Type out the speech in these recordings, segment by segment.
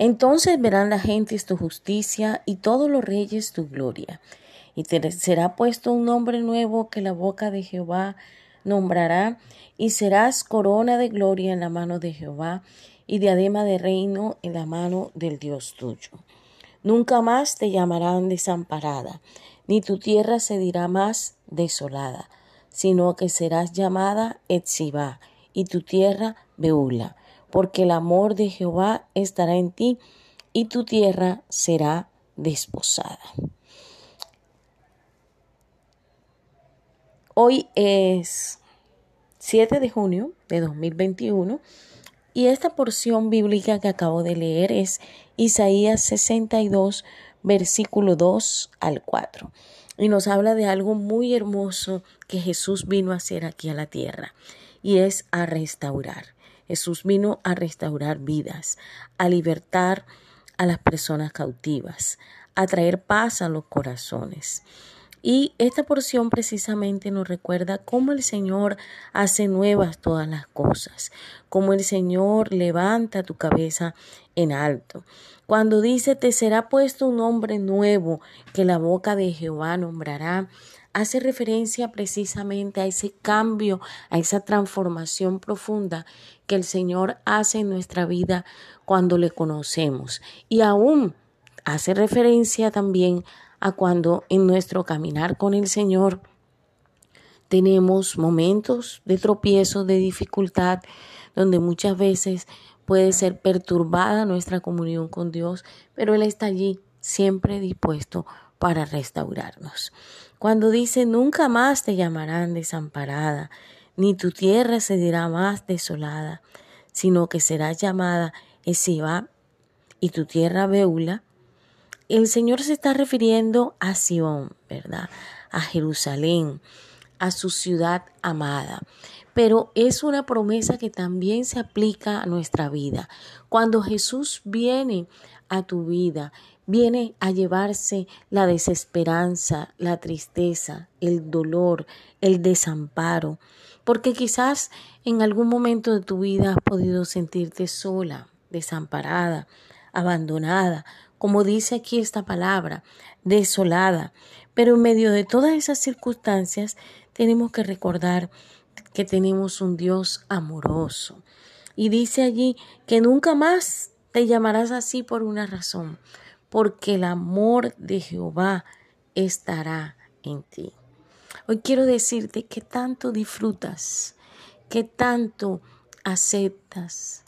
Entonces verán las gentes tu justicia y todos los reyes tu gloria. Y te será puesto un nombre nuevo que la boca de Jehová nombrará, y serás corona de gloria en la mano de Jehová y diadema de reino en la mano del Dios tuyo. Nunca más te llamarán desamparada, ni tu tierra se dirá más desolada, sino que serás llamada Etzibá, y tu tierra Beula, porque el amor de Jehová estará en ti, y tu tierra será desposada. Hoy es 7 de junio de 2021 y esta porción bíblica que acabo de leer es Isaías 62, versículo 2 al 4. Y nos habla de algo muy hermoso que Jesús vino a hacer aquí a la tierra y es a restaurar. Jesús vino a restaurar vidas, a libertar a las personas cautivas, a traer paz a los corazones. Y esta porción precisamente nos recuerda cómo el Señor hace nuevas todas las cosas, cómo el Señor levanta tu cabeza en alto. Cuando dice, te será puesto un nombre nuevo que la boca de Jehová nombrará, hace referencia precisamente a ese cambio, a esa transformación profunda que el Señor hace en nuestra vida cuando le conocemos. Y aún hace referencia también a cuando en nuestro caminar con el Señor tenemos momentos de tropiezo, de dificultad, donde muchas veces puede ser perturbada nuestra comunión con Dios, pero Él está allí siempre dispuesto para restaurarnos. Cuando dice, nunca más te llamarán desamparada, ni tu tierra se dirá más desolada, sino que será llamada Esiba y tu tierra Beula, el Señor se está refiriendo a Sion, ¿verdad? A Jerusalén, a su ciudad amada. Pero es una promesa que también se aplica a nuestra vida. Cuando Jesús viene a tu vida, viene a llevarse la desesperanza, la tristeza, el dolor, el desamparo, porque quizás en algún momento de tu vida has podido sentirte sola, desamparada, abandonada, como dice aquí esta palabra, desolada. Pero en medio de todas esas circunstancias tenemos que recordar que tenemos un Dios amoroso. Y dice allí que nunca más te llamarás así por una razón, porque el amor de Jehová estará en ti. Hoy quiero decirte que tanto disfrutas, que tanto aceptas,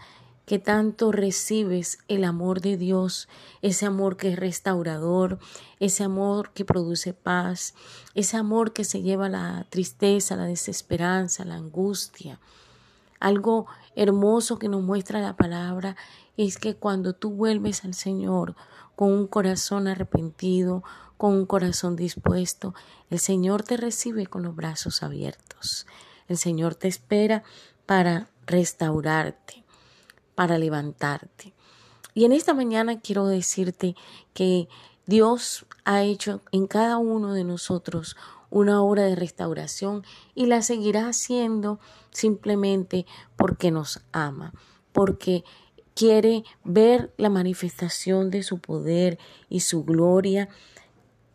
que tanto recibes el amor de Dios, ese amor que es restaurador, ese amor que produce paz, ese amor que se lleva la tristeza, la desesperanza, la angustia. Algo hermoso que nos muestra la palabra es que cuando tú vuelves al Señor con un corazón arrepentido, con un corazón dispuesto, el Señor te recibe con los brazos abiertos. El Señor te espera para restaurarte para levantarte. Y en esta mañana quiero decirte que Dios ha hecho en cada uno de nosotros una obra de restauración y la seguirá haciendo simplemente porque nos ama, porque quiere ver la manifestación de su poder y su gloria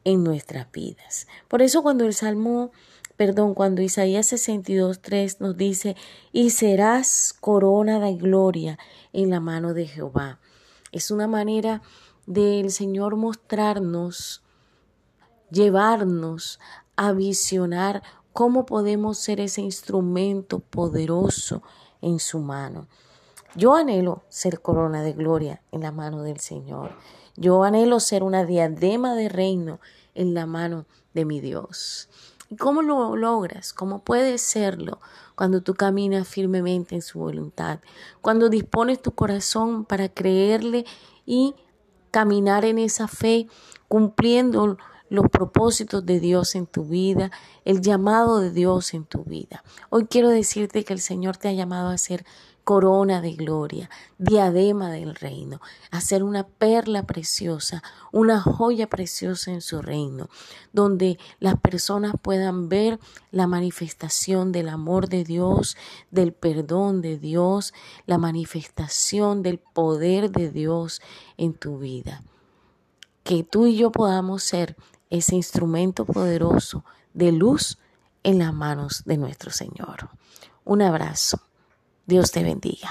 en nuestras vidas. Por eso cuando el Salmo perdón, cuando Isaías 62.3 nos dice, y serás corona de gloria en la mano de Jehová. Es una manera del Señor mostrarnos, llevarnos a visionar cómo podemos ser ese instrumento poderoso en su mano. Yo anhelo ser corona de gloria en la mano del Señor. Yo anhelo ser una diadema de reino en la mano de mi Dios. ¿Y cómo lo logras? ¿Cómo puedes serlo? Cuando tú caminas firmemente en su voluntad, cuando dispones tu corazón para creerle y caminar en esa fe, cumpliendo los propósitos de Dios en tu vida, el llamado de Dios en tu vida. Hoy quiero decirte que el Señor te ha llamado a ser corona de gloria, diadema del reino, hacer una perla preciosa, una joya preciosa en su reino, donde las personas puedan ver la manifestación del amor de Dios, del perdón de Dios, la manifestación del poder de Dios en tu vida. Que tú y yo podamos ser ese instrumento poderoso de luz en las manos de nuestro Señor. Un abrazo. Dios te bendiga.